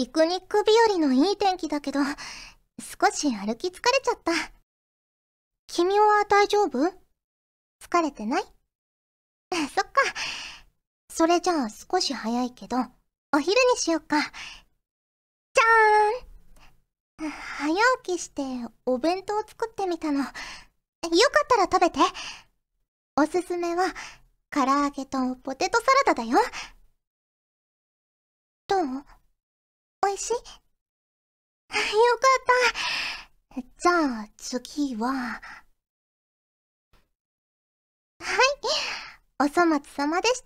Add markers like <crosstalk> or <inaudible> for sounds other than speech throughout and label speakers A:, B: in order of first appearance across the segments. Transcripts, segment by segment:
A: ピクニック日和のいい天気だけど、少し歩き疲れちゃった。君は大丈夫？疲れてない？<laughs> そっか。それじゃあ少し早いけど、お昼にしよっか。じゃーん早起きしてお弁当作ってみたの。よかったら食べて。おすすめは、唐揚げとポテトサラダだよ。どう？美味しい。よかった。じゃあ次は、はい、お粗末様でし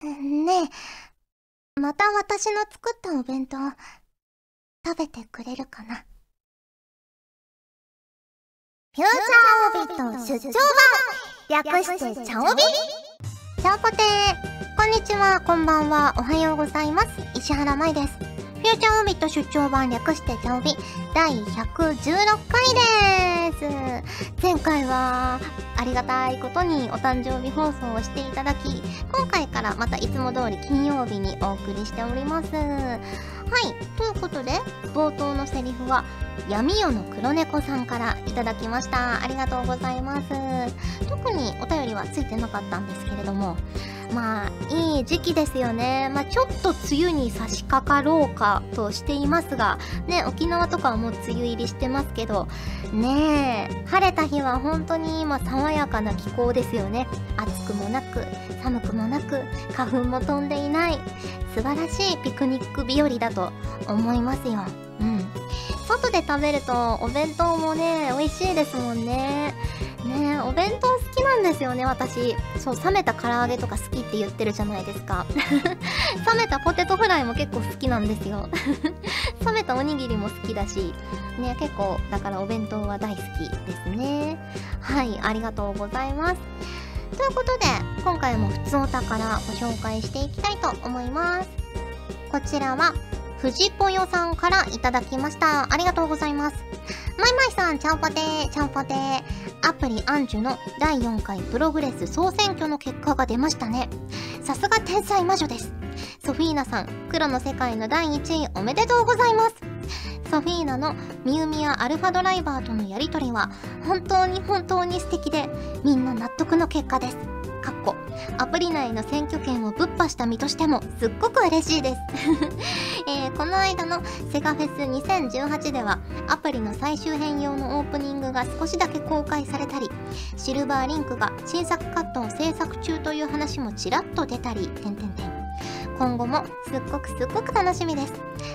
A: た。ねえ、また私の作ったお弁当、食べてくれるかな？フューチャーオビット出張版。略してチャオビ。チャオポテーこんにちは、こんばんは、おはようございます。石原舞です。フューチャーオービット出張版略してチャオビ第116回です。前回はありがたいことにお誕生日放送をしていただき、今回からまたいつも通り金曜日にお送りしております。はい。ということで、冒頭のセリフは、闇夜の黒猫さんからいただきました。ありがとうございます。特にお便りはついてなかったんですけれども、まあ、いい時期ですよね。まあ、ちょっと梅雨に差し掛かろうかとしていますが、ね、沖縄とかはもう梅雨入りしてますけど、ねえ、晴れた日は本当に今爽やかな気候ですよね。暑くもなく、寒くもなく、花粉も飛んでいない、素晴らしいピクニック日和だと思いますよ。うん。外で食べるとお弁当もね、美味しいですもんね。ねお弁当好きなんですよね、私。そう、冷めた唐揚げとか好きって言ってるじゃないですか。<laughs> 冷めたポテトフライも結構好きなんですよ。<laughs> 冷めたおにぎりも好きだし、ね、結構、だからお弁当は大好きですね。はい、ありがとうございます。ということで、今回も普通お宝ご紹介していきたいと思います。こちらは、藤ぽよさんからいただきました。ありがとうございます。まいまいさん、ちゃんぽてー、ちゃんぽてー。アプリアンジュの第4回プログレス総選挙の結果が出ましたね。さすが天才魔女です。ソフィーナさん、黒の世界の第1位おめでとうございます。ソフィーナのミウミやアルファドライバーとのやりとりは本当に本当に素敵でみんな納得の結果です。かっこアプリ内の選挙権をぶっ破した身としてもすっごく嬉しいです、<laughs> えー、この間のセガフェス2018ではアプリの最終編用のオープニングが少しだけ公開されたりシルバーリンクが新作カットを制作中という話もちらっと出たりてんてんてん今後もすっごくすっごく楽しみです。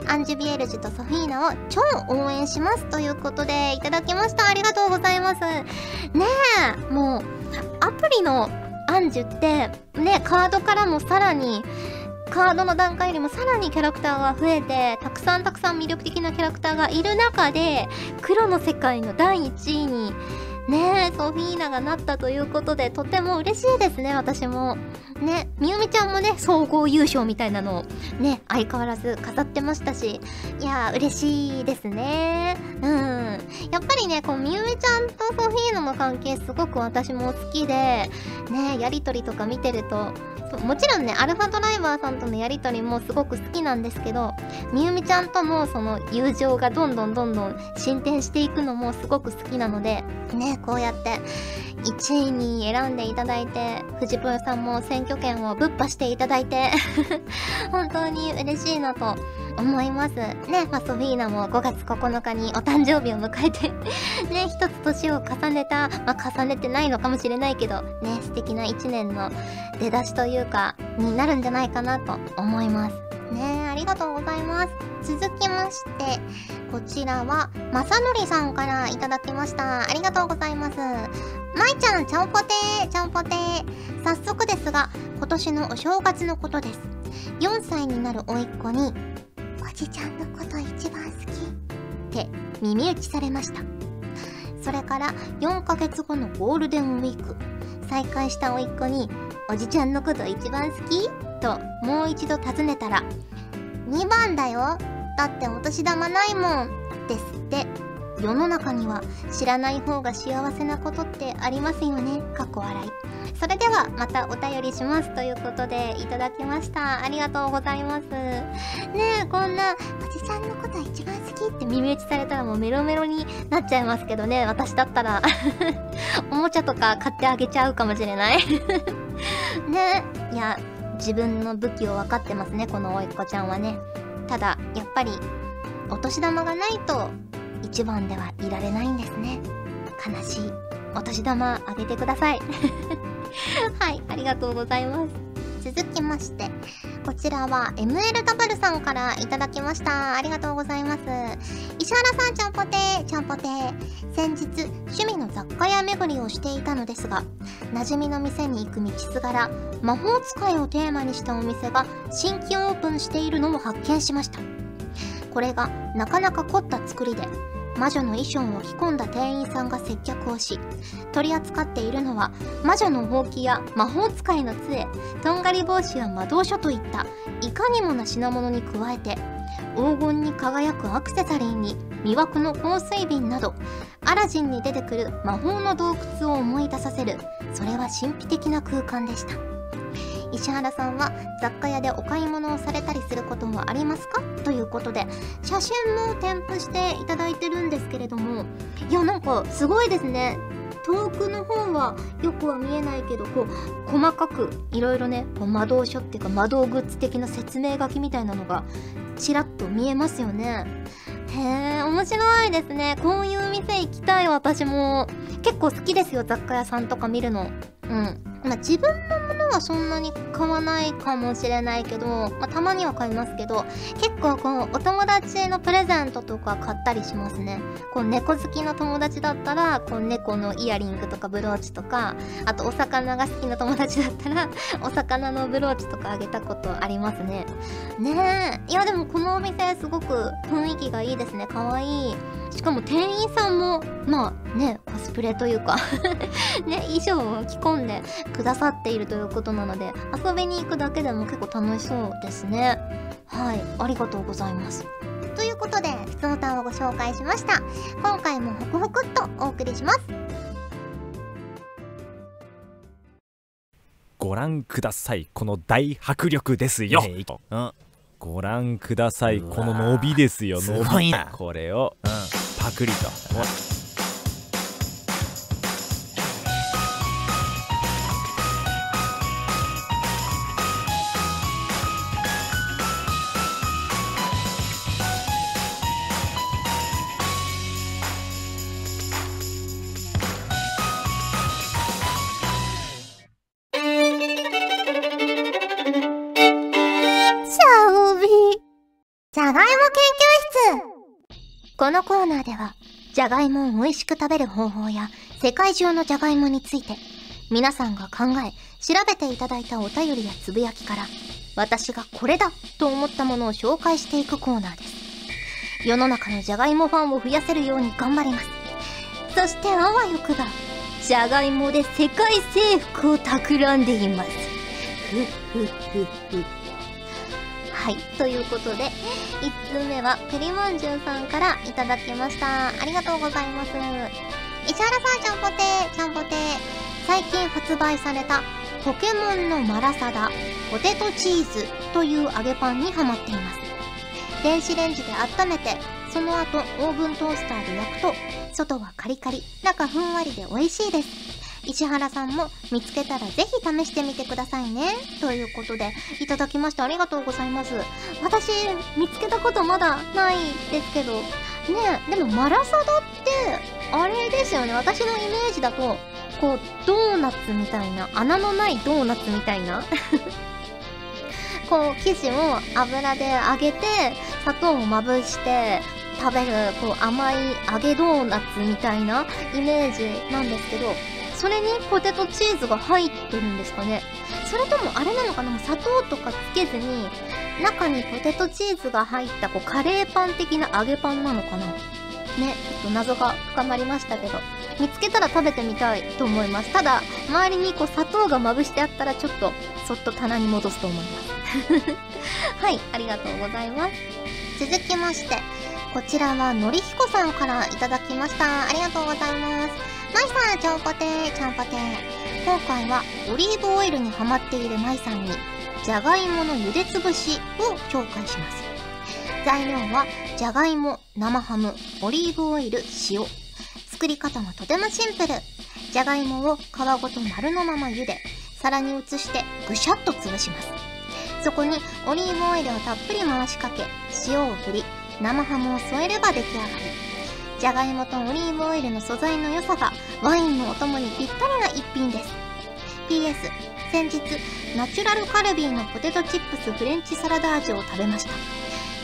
A: アンジュビエルジュとソフィーナを超応援しますということでいただきました。ありがとうございます。ねえ、もう、アプリのアンジュってねカードからもさらにカードの段階よりもさらにキャラクターが増えてたくさんたくさん魅力的なキャラクターがいる中で黒の世界の第1位にねえソフィーナがなったということでとても嬉しいですね私も。ねみゆみちゃんもね総合優勝みたいなのをね相変わらず飾ってましたしいや嬉しいですね。うん。やっぱりねこうみゆみちゃんとソフィーナの関係すごく私も好きでねやりとりとか見てるともちろんねアルファドライバーさんとのやりとりもすごく好きなんですけどみゆみちゃんとのその友情がどんどんどんどん進展していくのもすごく好きなのでねこうやって1位に選んでいただいて藤ぽよさんも選挙権をぶっ破していただいて <laughs> 本当に嬉しいなと思います。ね、まあ、ソフィーナも5月9日にお誕生日を迎えて <laughs> ね、一つ年を重ねた、まあ、重ねてないのかもしれないけど、ね、素敵な1年の出だしというか、になるんじゃないかなと思います。ねありがとうございます。続きまして、こちらは、まさのりさんからいただきました。ありがとうございます。まいちゃん、ちゃんぽてー、ちゃんぽてー。早速ですが、今年のお正月のことです。4歳になる甥っ子に、おじちゃんのこと一番好きって耳打ちされましたそれから4ヶ月後のゴールデンウィーク再会した甥っ子に「おじちゃんのこと一番好き?」ともう一度尋ねたら「2番だよ。だってお年玉ないもん」ですって。世の中には知らない方が幸せなことってありますよね。かっこ笑い。それではまたお便りしますということでいただきました。ありがとうございます。ねえこんなおじさんのこと一番好きって耳打ちされたらもうメロメロになっちゃいますけどね。私だったら。<laughs> おもちゃとか買ってあげちゃうかもしれない。<laughs> ねいや自分の武器を分かってますねこのおいっ子ちゃんはね。ただやっぱりお年玉がないと一番ではいられないんですね。悲しい。お年玉あげてください。<laughs> はいありがとうございます。続きましてこちらは MLW さんからいただきました。ありがとうございます。石原さんちゃんぽてー。ちゃんぽてー。先日趣味の雑貨屋巡りをしていたのですが馴染みの店に行く道すがら魔法使いをテーマにしたお店が新規オープンしているのを発見しました。これがなかなか凝った作りで魔女の衣装を着込んだ店員さんが接客をし取り扱っているのは魔女のほうきや魔法使いの杖とんがり帽子や魔導書といったいかにもな品物に加えて黄金に輝くアクセサリーに魅惑の香水瓶などアラジンに出てくる魔法の洞窟を思い出させるそれは神秘的な空間でした。石原さんは雑貨屋でお買い物をされたりすることはありますか？ということで写真も添付していただいてるんですけれどもいやなんかすごいですね。遠くの方はよくは見えないけどこう細かくいろいろねこう魔導書っていうか魔導グッズ的な説明書きみたいなのがちらっと見えますよね。へえ面白いですね。こういう店行きたい私も。結構好きですよ雑貨屋さんとか見るの。うん。まあ、自分のものはそんなに買わないかもしれないけど、まあ、たまには買いますけど結構こうお友達のプレゼントとか買ったりしますね。こう猫好きの友達だったらこう猫のイヤリングとかブローチとかあとお魚が好きな友達だったら <laughs> お魚のブローチとかあげたことありますね。ねえ。いやでもこのお店すごく雰囲気がいいですね。かわいい。しかも店員さんもまあねコスプレというか <laughs> ね衣装を着込んでくださっているということなので遊びに行くだけでも結構楽しそうですね。はいありがとうございます。ということで普通のターンをご紹介しました。今回もホクホクっとお送りします。
B: ご覧ください。この大迫力ですよ、
C: ねうん。
B: ご覧ください。この伸びですよ。
C: す
B: 伸び
C: ごいな。
B: これをパクリと。
A: 味しく食べる方法や世界中のじゃがいもについて皆さんが考え調べていただいたお便りやつぶやきから私がこれだと思ったものを紹介していくコーナーです。世の中のじゃがいもファンを増やせるように頑張ります。そしてあわよくばじゃがいもで世界征服を企んでいます。ふっふっふっふはい。ということで、1通目は、ペリまんじゅうさんからいただきました。ありがとうございます。石原さん、ちゃんぽてー、ちゃんぽてー。最近発売された、ポケモンのマラサダ、ポテトチーズという揚げパンにハマっています。電子レンジで温めて、その後、オーブントースターで焼くと、外はカリカリ、中ふんわりで美味しいです。石原さんも見つけたらぜひ試してみてくださいね。ということで、いただきましてありがとうございます。私、見つけたことまだないですけど、ね、でもマラサダって、あれですよね。私のイメージだと、こう、ドーナツみたいな、穴のないドーナツみたいな。<laughs> こう、生地を油で揚げて、砂糖をまぶして、食べる、こう、甘い揚げドーナツみたいなイメージなんですけど、それにポテトチーズが入ってるんですかね。それともあれなのかな。砂糖とかつけずに中にポテトチーズが入ったこうカレーパン的な揚げパンなのかな。ねちょっと謎が深まりましたけど。見つけたら食べてみたいと思います。ただ周りにこう砂糖がまぶしてあったらちょっとそっと棚に戻すと思います。<laughs> はいありがとうございます。続きましてこちらはのりひこさんからいただきました。ありがとうございます。まいさん、ちゃんぽてー、ちゃんぽてー。今回はオリーブオイルにハマっているまいさんに、じゃがいもの茹でつぶしを紹介します。材料は、じゃがいも、生ハム、オリーブオイル、塩。作り方はとてもシンプル。じゃがいもを皮ごと丸のまま茹で、皿に移してぐしゃっと潰します。そこにオリーブオイルをたっぷり回しかけ、塩を振り、生ハムを添えれば出来上がり。じゃがいもとオリーブオイルの素材の良さがワインのお供にぴったりな一品です。PS、先日、ナチュラルカルビーのポテトチップスフレンチサラダ味を食べました。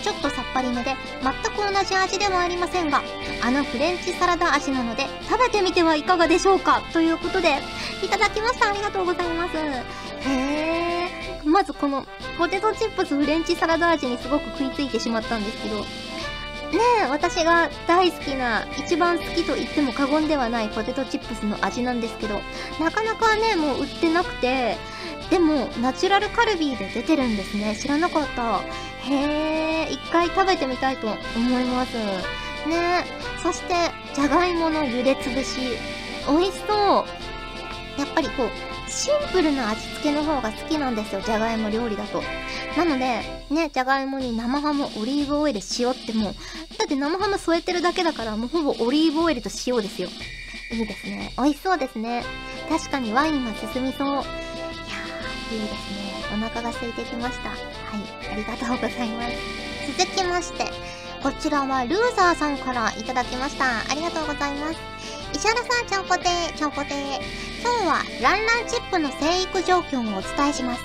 A: ちょっとさっぱりめで、全く同じ味ではありませんが、あのフレンチサラダ味なので、食べてみてはいかがでしょうか？ということで、いただきました。ありがとうございます。へー。まずこの、ポテトチップスフレンチサラダ味にすごく食いついてしまったんですけど、ねえ、私が大好きな、一番好きと言っても過言ではないポテトチップスの味なんですけど、なかなかね、もう売ってなくて、でも、ナチュラルカルビーで出てるんですね。知らなかった。へえ、一回食べてみたいと思います。ねそして、じゃがいもの茹でつぶし。美味しそう。やっぱりこう、シンプルな味付けの方が好きなんですよ、じゃがいも料理だと。なので、ね、じゃがいもに生ハム、オリーブオイル、塩ってもう、だって生ハム添えてるだけだから、もうほぼオリーブオイルと塩ですよ。いいですね。美味しそうですね。確かにワインが進みそう。いやー、いいですね。お腹が空いてきました。はい、ありがとうございます。続きまして、こちらはルーザーさんからいただきました。ありがとうございます。石原さん、ちゃんぽてー、ちゃんぽてー。今日はランランチップの生育状況をお伝えします。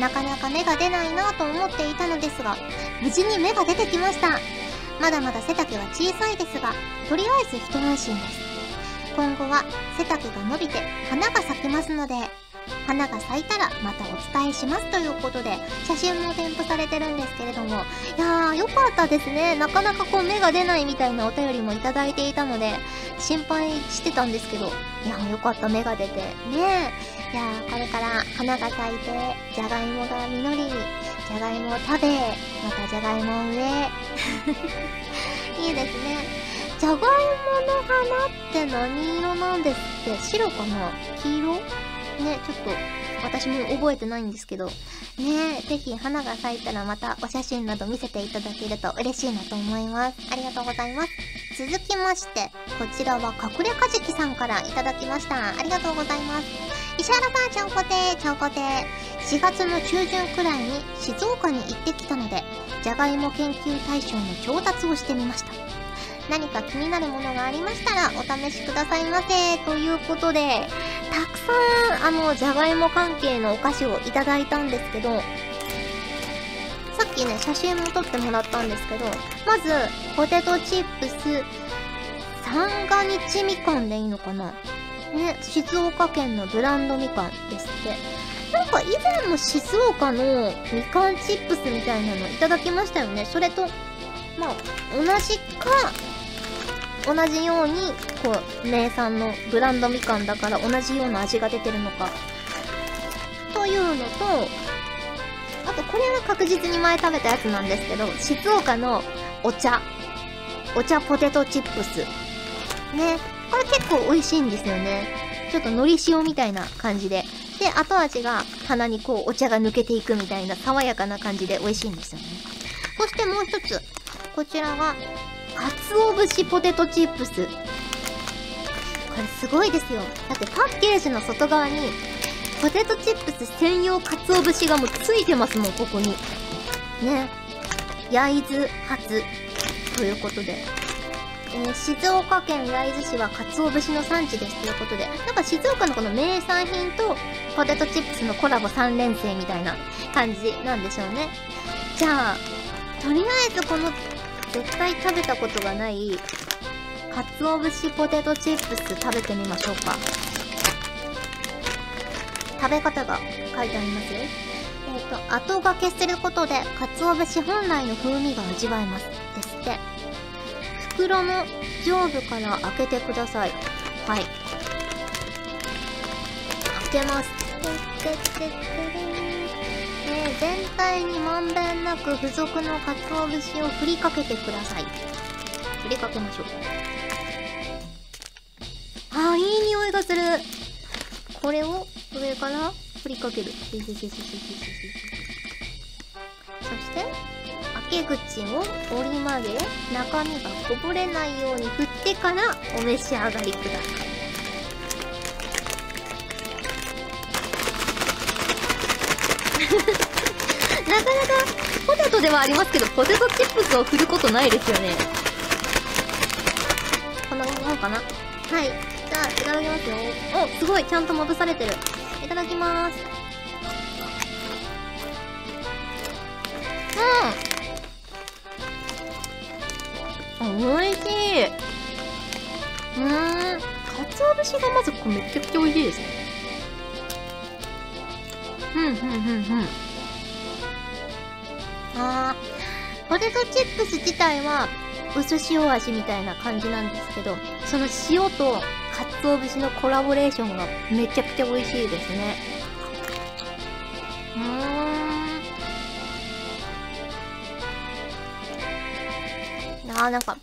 A: なかなか芽が出ないなと思っていたのですが、無事に芽が出てきました。まだまだ背丈は小さいですが、とりあえず一安心です。今後は背丈が伸びて花が咲きますので、花が咲いたらまたお伝えしますということで、写真も添付されてるんですけれども、いやー、よかったですね。なかなかこう芽が出ないみたいなお便りもいただいていたので、心配してたんですけど、いやー、よかった、芽が出て。ねえ。いやー、これから花が咲いて、じゃがいもが実り、じゃがいもを食べ、またじゃがいもを植え。<laughs> いいですね。じゃがいもの花って何色なんですって？白かな？黄色？ね、ちょっと私も覚えてないんですけど、ねぜひ花が咲いたらまたお写真など見せていただけると嬉しいなと思います。ありがとうございます。続きまして、こちらは隠れかじきさんからいただきました。ありがとうございます。石原さん、ちゃんこてー、ちゃんこて。4月の中旬くらいに静岡に行ってきたので、じゃがいも研究対象の調達をしてみました。何か気になるものがありましたらお試しくださいませ。ということで、たくさん、あの、じゃがいも関係のお菓子をいただいたんですけど、さっきね、写真も撮ってもらったんですけど、まず、ポテトチップス、三が日みかんでいいのかな？ね、静岡県のブランドみかんですって。なんか以前も静岡のみかんチップスみたいなのいただきましたよね。それと、まあ、同じか、同じように、こう、名産のブランドみかんだから同じような味が出てるのか。というのと、あとこれは確実に前食べたやつなんですけど、静岡のお茶。お茶ポテトチップス。ね。これ結構美味しいんですよね。ちょっと海苔塩みたいな感じで。で、後味が鼻にこうお茶が抜けていくみたいな爽やかな感じで美味しいんですよね。そしてもう一つ。こちらは、鰹節ポテトチップス。これすごいですよ。だってパッケージの外側に、ポテトチップス専用鰹節がもうついてますもん、ここに。ね。焼津発ということで。えー静岡県焼津市は鰹節の産地ですということで、なんか静岡のこの名産品とポテトチップスのコラボ3連星みたいな感じなんでしょうね。じゃあ、とりあえずこの絶対食べたことがない鰹節ポテトチップス食べてみましょうか。食べ方が書いてありますよ。えっ、と、後がけすることで、鰹節本来の風味が味わえます。ですって。袋の上部から開けてください。はい。開けます。全体にまんべんなく付属の鰹節を振りかけてください。振りかけましょう。あーいい匂いがする。これを上から振りかける。そして開け口を折り曲げ中身がこぼれないように振ってからお召し上がりください。トではありますけどポテトチップスを振ることないですよね。こんなもんかな。はい。じゃあいただきますよ。おすごい。ちゃんとまぶされてる。いただきます。うん。おいしい。うーん。かつお節がまずめちゃくちゃ美味しいですね。うんうんうんうんあー。ポテトチップス自体は薄塩味みたいな感じなんですけどその塩とかつお節のコラボレーションがめちゃくちゃ美味しいですね。うーん。あーなんか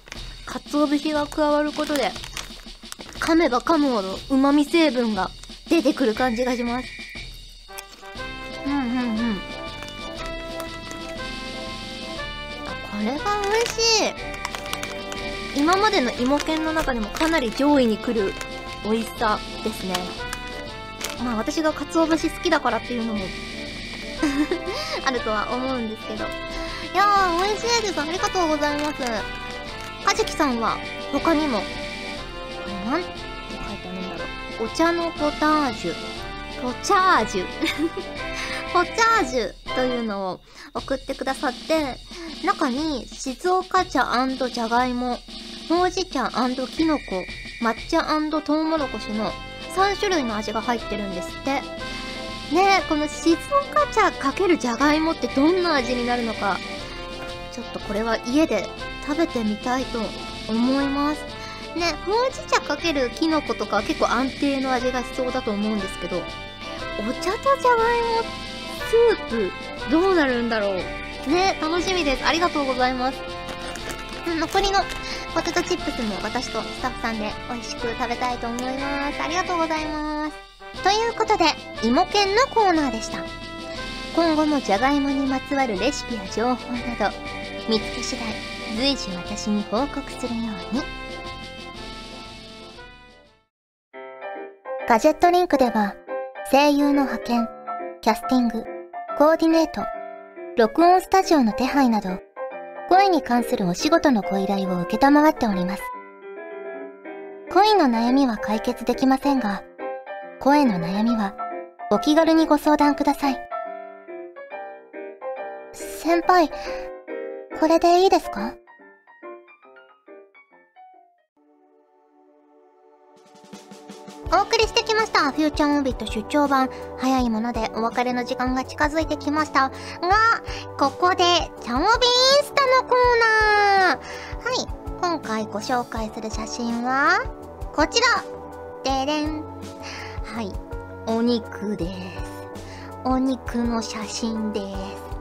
A: かつお節が加わることで噛めば噛むほど旨味成分が出てくる感じがします。うんうんうん。れが美味しい。今までの芋犬の中でもかなり上位に来る美味しさですね。まあ私が鰹節好きだからっていうのも <laughs> あるとは思うんですけど。いやー美味しいです。ありがとうございます。はじきさんは他にもこれなんて書いてあるんだろう。お茶のポタージュ。ポチャージュ。ポチャージュというのを送ってくださって中に静岡茶じゃがいも、ほうじ茶きのこ、抹茶とうもろこしの3種類の味が入ってるんですって。ねえ、この静岡茶かけるじゃがいもってどんな味になるのか、ちょっとこれは家で食べてみたいと思います。ね、ほうじ茶かけるきのことか結構安定の味がしそうだと思うんですけど、お茶とじゃがいもスープどうなるんだろうね、楽しみです。ありがとうございます。残りのポテトチップスも私とスタッフさんで美味しく食べたいと思います。ありがとうございます。ということで、芋犬のコーナーでした。今後もじゃがいもにまつわるレシピや情報など、見つけ次第、随時私に報告するように。ガジェットリンクでは、声優の派遣、キャスティング、コーディネート、録音スタジオの手配など、声に関するお仕事のご依頼を受けたまわっております。恋の悩みは解決できませんが、声の悩みはお気軽にご相談ください。先輩、これでいいですか？お送りしてきました。フューチャーオービット出張版。早いものでお別れの時間が近づいてきました。が、ここで、チャオビインスタのコーナー。はい。今回ご紹介する写真は、こちら。でれん。はい。お肉です。お肉の写真です。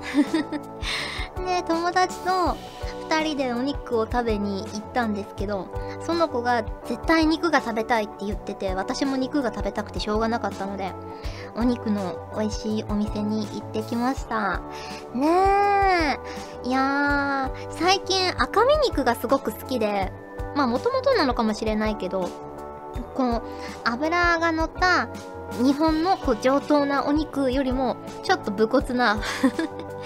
A: <laughs> ね友達と2人でお肉を食べに行ったんですけどその子が絶対肉が食べたいって言ってて私も肉が食べたくてしょうがなかったのでお肉の美味しいお店に行ってきました。ねえ。いやー最近赤身肉がすごく好きでまあもともとなのかもしれないけどこの脂が乗った日本のこう上等なお肉よりもちょっと武骨な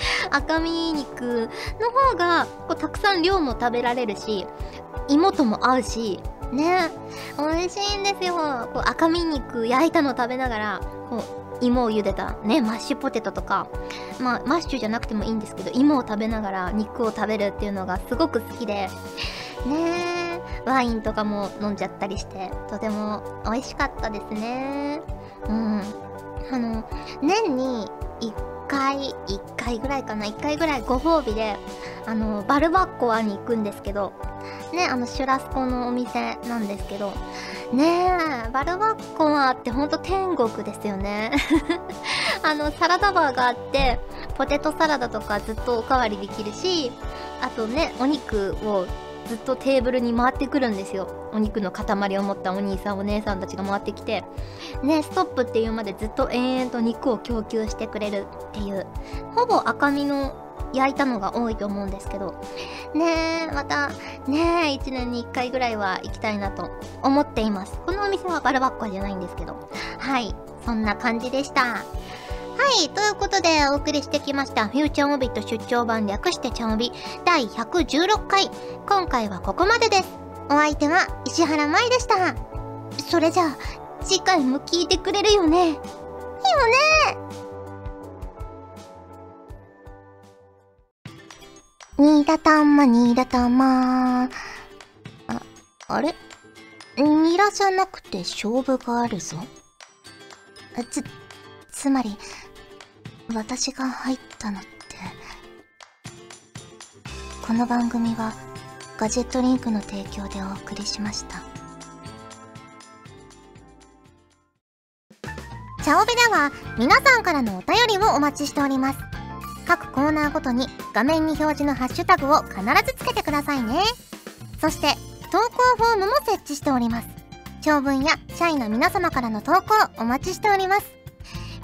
A: <laughs> 赤身肉の方がこうたくさん量も食べられるし芋とも合うしね。美味しいんですよ。こう赤身肉焼いたの食べながらこう芋を茹でたねマッシュポテトとかまあマッシュじゃなくてもいいんですけど芋を食べながら肉を食べるっていうのがすごく好きでね。ワインとかも飲んじゃったりしてとても美味しかったですね。うん。あの年に1回、1回ぐらいかな、1回ぐらいご褒美で、あの、バルバッコアに行くんですけど、ね、あの、シュラスコのお店なんですけど、ねえ、バルバッコアってほんと天国ですよね。<laughs> あの、サラダバーがあって、ポテトサラダとかずっとおかわりできるし、あとね、お肉をずっとテーブルに回ってくるんですよ。お肉の塊を持ったお兄さんお姉さんたちが回ってきて。ねストップっていうまでずっと延々と肉を供給してくれるっていう。ほぼ赤身の焼いたのが多いと思うんですけど。ねえまたねえ1年に1回ぐらいは行きたいなと思っています。このお店はバルバッコじゃないんですけど。はいそんな感じでした。はいということでお送りしてきましたフューチャーモビット出張版略してチャモビ第116回。今回はここまでです。お相手は石原舞でした。それじゃあ次回も聞いてくれるよね。よね。新潟ま、新潟ま。あ、あれ？ニラじゃなくて勝負があるぞ。つ、つまり、私が入ったのって。この番組は、ガジェットリンクの提供でお送りしました。チャオベでは、皆さんからのお便りをお待ちしております。各コーナーごとに画面に表示のハッシュタグを必ずつけてくださいね。そして、投稿フォームも設置しております。長文や社員の皆様からの投稿お待ちしております。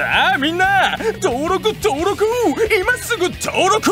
B: さあみんな登録登録。今すぐ登録